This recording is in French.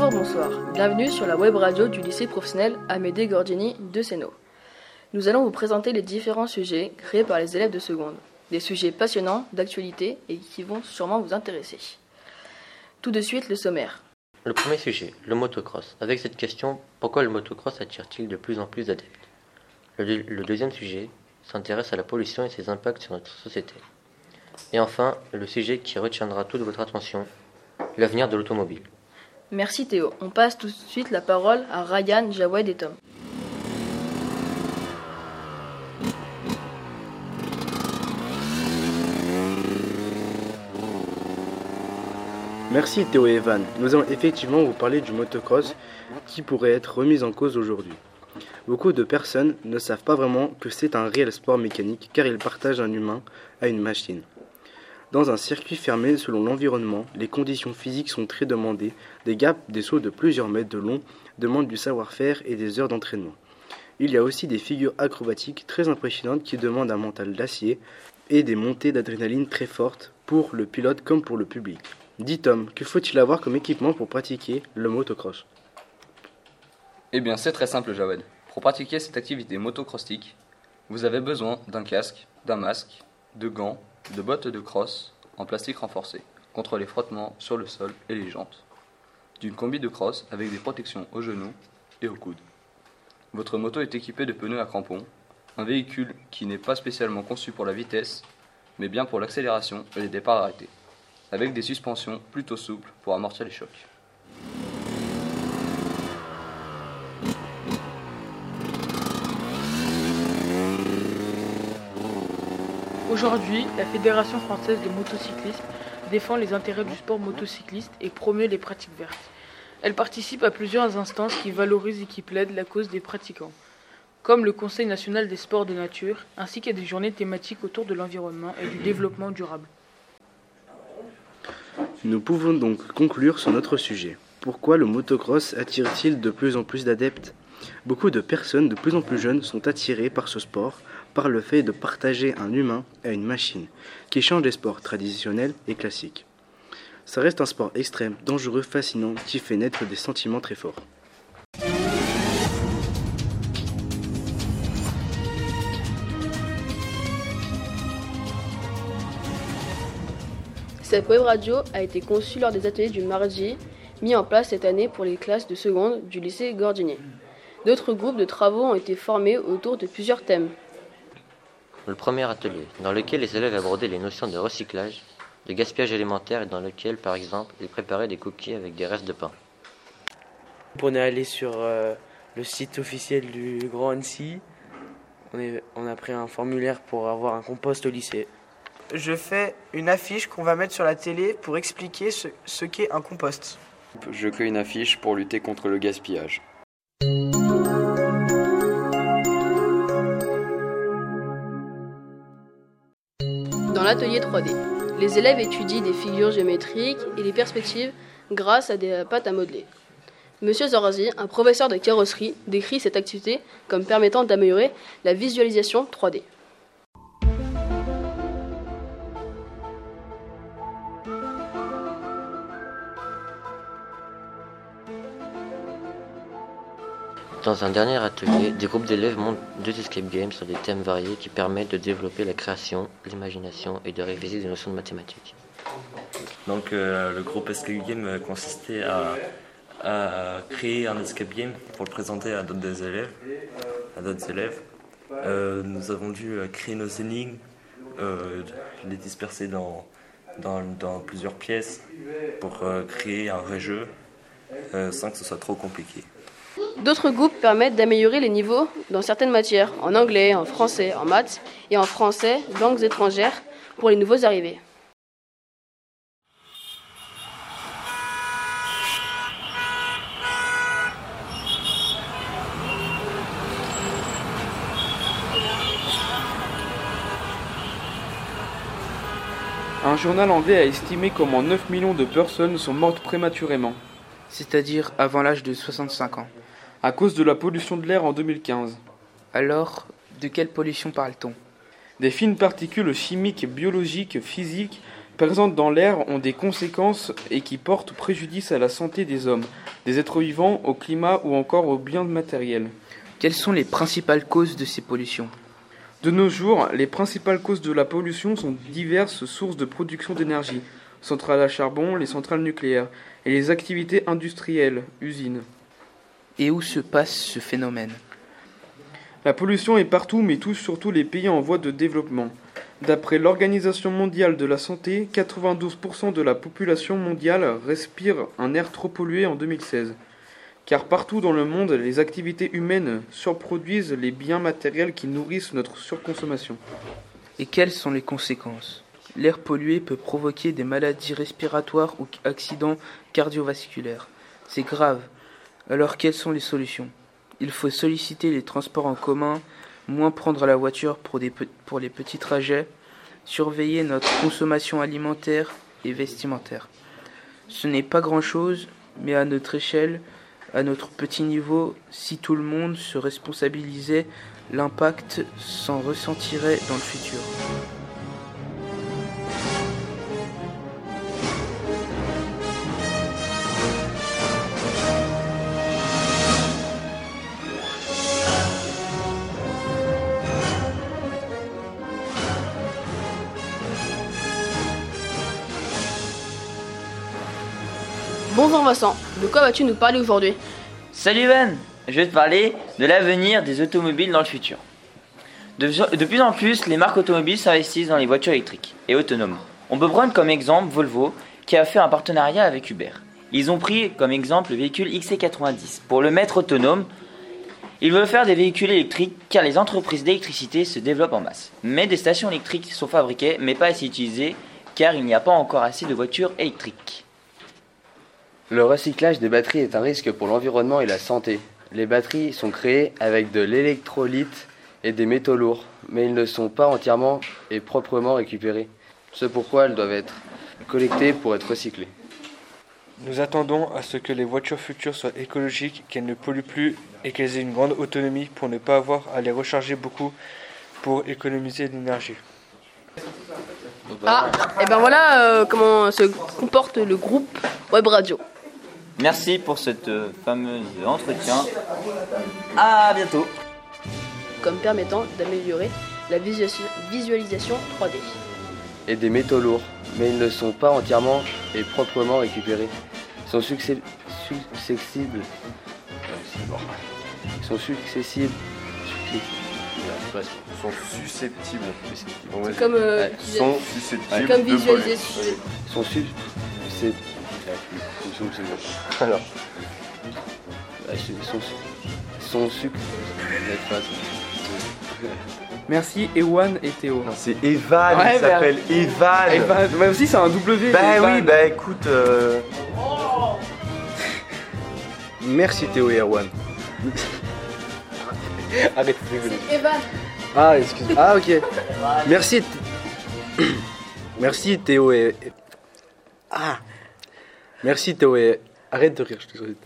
Bonjour, bonsoir. Bienvenue sur la web radio du lycée professionnel Amédée Gordini de Sénaux. Nous allons vous présenter les différents sujets créés par les élèves de seconde. Des sujets passionnants, d'actualité et qui vont sûrement vous intéresser. Tout de suite, le sommaire. Le premier sujet, le motocross. Avec cette question, pourquoi le motocross attire-t-il de plus en plus d'adeptes? Le deuxième sujet s'intéresse à la pollution et ses impacts sur notre société. Et enfin, le sujet qui retiendra toute votre attention, l'avenir de l'automobile. Merci Théo. On passe tout de suite la parole à Ryan, Jawed et Tom. Merci Théo et Evan. Nous allons effectivement vous parler du motocross qui pourrait être remis en cause aujourd'hui. Beaucoup de personnes ne savent pas vraiment que c'est un réel sport mécanique car il partage un humain à une machine. Dans un circuit fermé selon l'environnement, les conditions physiques sont très demandées, des gaps, des sauts de plusieurs mètres de long demandent du savoir-faire et des heures d'entraînement. Il y a aussi des figures acrobatiques très impressionnantes qui demandent un mental d'acier et des montées d'adrénaline très fortes pour le pilote comme pour le public. Dis Tom, que faut-il avoir comme équipement pour pratiquer le motocross? Eh bien, c'est très simple, Jawed. Pour pratiquer cette activité motocrosstique, vous avez besoin d'un casque, d'un masque, de gants, de bottes de crosse en plastique renforcé contre les frottements sur le sol et les jantes, d'une combi de crosse avec des protections aux genoux et aux coudes. Votre moto est équipée de pneus à crampons, un véhicule qui n'est pas spécialement conçu pour la vitesse, mais bien pour l'accélération et les départs arrêtés, avec des suspensions plutôt souples pour amortir les chocs. Aujourd'hui, la Fédération française de motocyclisme défend les intérêts du sport motocycliste et promeut les pratiques vertes. Elle participe à plusieurs instances qui valorisent et qui plaident la cause des pratiquants, comme le Conseil national des sports de nature, ainsi qu'à des journées thématiques autour de l'environnement et du développement durable. Nous pouvons donc conclure sur notre sujet. Pourquoi le motocross attire-t-il de plus en plus d'adeptes? Beaucoup de personnes de plus en plus jeunes sont attirées par ce sport par le fait de partager un humain à une machine, qui change des sports traditionnels et classiques. Ça reste un sport extrême, dangereux, fascinant, qui fait naître des sentiments très forts. Cette web radio a été conçue lors des ateliers du mardi mis en place cette année pour les classes de seconde du lycée Gordinier. D'autres groupes de travaux ont été formés autour de plusieurs thèmes. Le premier atelier, dans lequel les élèves abordaient les notions de recyclage, de gaspillage alimentaire et dans lequel, par exemple, ils préparaient des cookies avec des restes de pain. On est allé sur euh, le site officiel du Grand Annecy. On, est- on a pris un formulaire pour avoir un compost au lycée. Je fais une affiche qu'on va mettre sur la télé pour expliquer ce, ce qu'est un compost. Je crée une affiche pour lutter contre le gaspillage. Dans l'atelier 3D, les élèves étudient des figures géométriques et les perspectives grâce à des pâtes à modeler. Monsieur Zorazi, un professeur de carrosserie, décrit cette activité comme permettant d'améliorer la visualisation 3D. Dans un dernier atelier, des groupes d'élèves montent deux escape games sur des thèmes variés qui permettent de développer la création, l'imagination et de réviser des notions de mathématiques. Donc euh, le groupe Escape Game consistait à, créer un escape game pour le présenter à d'autres élèves. À d'autres élèves. Euh, nous avons dû euh, créer nos énigmes, les disperser dans, plusieurs pièces pour créer un vrai jeu sans que ce soit trop compliqué. D'autres groupes permettent d'améliorer les niveaux dans certaines matières, en anglais, en français, en maths et en français, langues étrangères, pour les nouveaux arrivés. Un journal anglais a estimé comment 9 millions de personnes sont mortes prématurément, C'est-à-dire avant l'âge de 65 ans. À cause de la pollution de l'air en 2015. Alors, de quelle pollution parle-t-on? Des fines particules chimiques, biologiques, physiques présentes dans l'air ont des conséquences et qui portent préjudice à la santé des hommes, des êtres vivants, au climat ou encore aux biens matériels. Quelles sont les principales causes de ces pollutions? De nos jours, les principales causes de la pollution sont diverses sources de production d'énergie, centrales à charbon, les centrales nucléaires, et les activités industrielles, usines. Et où se passe ce phénomène? La pollution est partout mais touche surtout les pays en voie de développement. D'après l'Organisation mondiale de la santé, 92% de la population mondiale respire un air trop pollué en 2016. Car partout dans le monde, les activités humaines surproduisent les biens matériels qui nourrissent notre surconsommation. Et quelles sont les conséquences? L'air pollué peut provoquer des maladies respiratoires ou accidents cardiovasculaires. C'est grave. Alors quelles sont les solutions? Il faut solliciter les transports en commun, moins prendre la voiture pour, les petits trajets, surveiller notre consommation alimentaire et vestimentaire. Ce n'est pas grand-chose, mais à notre échelle, à notre petit niveau, si tout le monde se responsabilisait, l'impact s'en ressentirait dans le futur. Bonjour Vincent, de quoi vas-tu nous parler aujourd'hui? Salut Van, je vais te parler de l'avenir des automobiles dans le futur. De, de plus en plus, les marques automobiles s'investissent dans les voitures électriques et autonomes. On peut prendre comme exemple Volvo qui a fait un partenariat avec Uber. Ils ont pris comme exemple le véhicule XC90 pour le mettre autonome. Ils veulent faire des véhicules électriques car les entreprises d'électricité se développent en masse. Mais des stations électriques sont fabriquées mais pas assez utilisées car il n'y a pas encore assez de voitures électriques. Le recyclage des batteries est un risque pour l'environnement et la santé. Les batteries sont créées avec de l'électrolyte et des métaux lourds, mais ils ne sont pas entièrement et proprement récupérés. C'est pourquoi elles doivent être collectées pour être recyclées. Nous attendons à ce que les voitures futures soient écologiques, qu'elles ne polluent plus et qu'elles aient une grande autonomie pour ne pas avoir à les recharger beaucoup pour économiser de l'énergie. Ah, et ben voilà euh, comment se comporte le groupe Web Radio. Merci pour cette euh, fameuse entretien. À bientôt. Comme permettant d'améliorer la visualisation, visualisation 3D. Et des métaux lourds, mais ils ne sont pas entièrement et proprement récupérés. Ils sont succès- successibles. Ils sont successibles. sont susceptibles. C'est comme, euh, Ouais, sont susceptibles comme de visualisation. voler. Sont su. C'est. Alors. Ils sont. sont suc. Merci Ewan et Théo. C'est Evan, Ouais, il bah- s'appelle Evan. Evan, mais aussi c'est un W. Bah Evan. oui, bah écoute. euh, Merci Théo et Erwan. Arrête de rigoler. Evan. Ah, excuse. Ah, ok. Merci. Th- Merci Théo et. Ah. Merci Théo. Arrête de rire, je te souhaite.